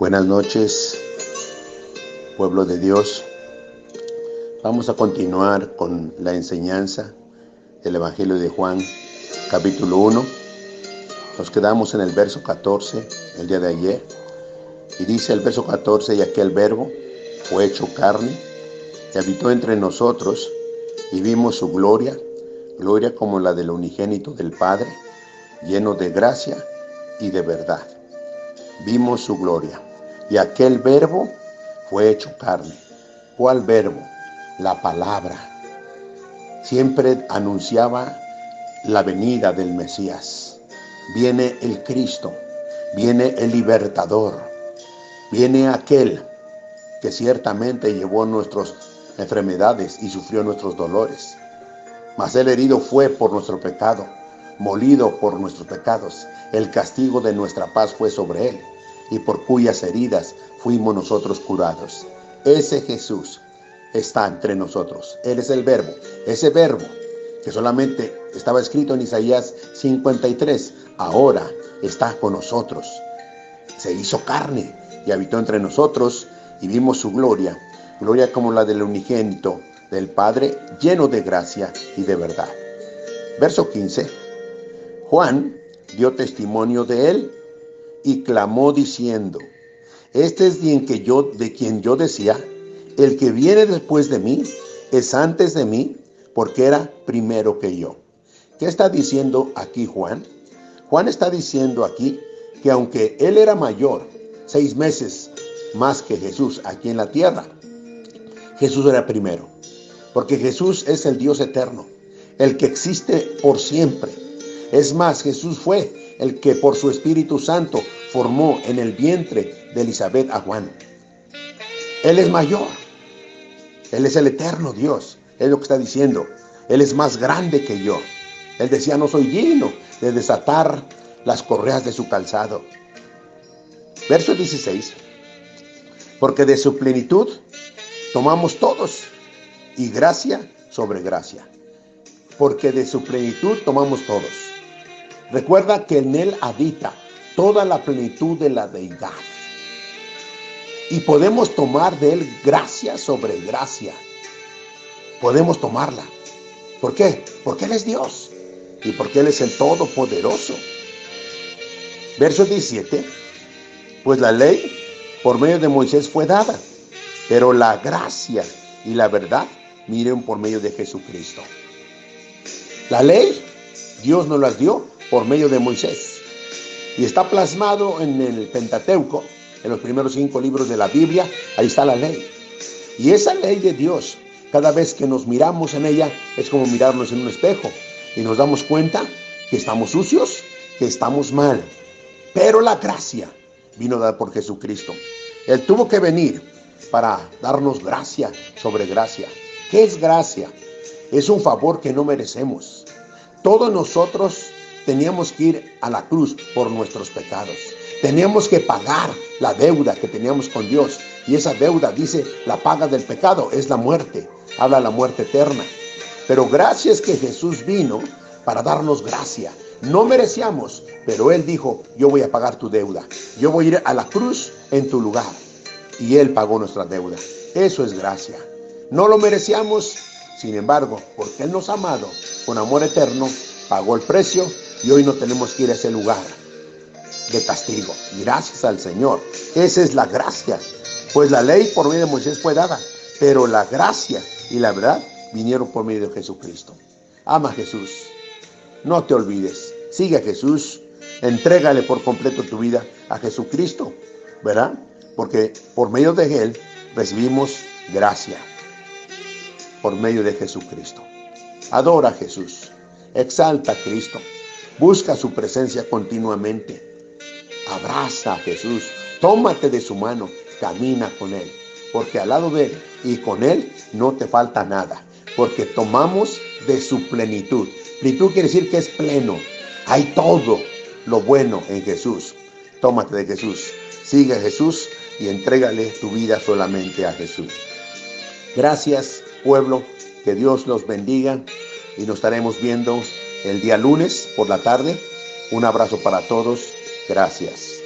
Buenas noches, pueblo de Dios. Vamos a continuar con la enseñanza del Evangelio de Juan, capítulo 1. Nos quedamos en el verso 14 el día de ayer. Y dice el verso 14, y aquel verbo fue hecho carne y habitó entre nosotros y vimos su gloria, gloria como la del unigénito del Padre, lleno de gracia y de verdad. Vimos su gloria y aquel verbo fue hecho carne. ¿Cuál verbo? La palabra. Siempre anunciaba la venida del Mesías. Viene el Cristo, viene el libertador, viene aquel que ciertamente llevó nuestras enfermedades y sufrió nuestros dolores. Mas el herido fue por nuestro pecado, molido por nuestros pecados. El castigo de nuestra paz fue sobre él y por cuyas heridas fuimos nosotros curados. Ese Jesús está entre nosotros. Él es el verbo. Ese verbo que solamente estaba escrito en Isaías 53, ahora está con nosotros. Se hizo carne y habitó entre nosotros y vimos su gloria, gloria como la del unigénito del Padre, lleno de gracia y de verdad. Verso 15. Juan dio testimonio de él y clamó diciendo, este es bien que yo, de quien yo decía, el que viene después de mí es antes de mí, porque era primero que yo. ¿Qué está diciendo aquí Juan? Juan está diciendo aquí que aunque él era mayor, seis meses más que Jesús aquí en la tierra, Jesús era primero, porque Jesús es el Dios eterno, el que existe por siempre. Es más, Jesús fue el que por su Espíritu Santo formó en el vientre de Elizabeth a Juan. Él es mayor. Él es el eterno Dios. Es lo que está diciendo. Él es más grande que yo. Él decía, no soy digno de desatar las correas de su calzado. Verso 16. Porque de su plenitud tomamos todos y gracia sobre gracia. Porque de su plenitud tomamos todos. Recuerda que en Él habita toda la plenitud de la deidad. Y podemos tomar de Él gracia sobre gracia. Podemos tomarla. ¿Por qué? Porque Él es Dios y porque Él es el Todopoderoso. Verso 17. Pues la ley por medio de Moisés fue dada, pero la gracia y la verdad miren por medio de Jesucristo. La ley Dios nos las dio por medio de Moisés. Y está plasmado en el Pentateuco, en los primeros cinco libros de la Biblia, ahí está la ley. Y esa ley de Dios, cada vez que nos miramos en ella, es como mirarnos en un espejo y nos damos cuenta que estamos sucios, que estamos mal. Pero la gracia vino dada por Jesucristo. Él tuvo que venir para darnos gracia sobre gracia. ¿Qué es gracia? Es un favor que no merecemos. Todos nosotros teníamos que ir a la cruz por nuestros pecados. Teníamos que pagar la deuda que teníamos con Dios. Y esa deuda, dice, la paga del pecado es la muerte. Habla la muerte eterna. Pero gracias que Jesús vino para darnos gracia. No merecíamos, pero Él dijo, yo voy a pagar tu deuda. Yo voy a ir a la cruz en tu lugar. Y Él pagó nuestra deuda. Eso es gracia. No lo merecíamos, sin embargo, porque Él nos ha amado con amor eterno, pagó el precio y hoy no tenemos que ir a ese lugar de castigo. Gracias al Señor. Esa es la gracia. Pues la ley por medio de Moisés fue dada, pero la gracia y la verdad vinieron por medio de Jesucristo. Ama a Jesús. No te olvides. Sigue a Jesús. Entrégale por completo tu vida a Jesucristo. ¿Verdad? Porque por medio de Él recibimos gracia. Por medio de Jesucristo. Adora a Jesús. Exalta a Cristo. Busca su presencia continuamente. Abraza a Jesús. Tómate de su mano. Camina con Él. Porque al lado de Él y con Él no te falta nada. Porque tomamos de su plenitud. Plenitud quiere decir que es pleno. Hay todo lo bueno en Jesús. Tómate de Jesús. Sigue a Jesús y entrégale tu vida solamente a Jesús. Gracias, pueblo. Que Dios los bendiga y nos estaremos viendo el día lunes por la tarde. Un abrazo para todos. Gracias.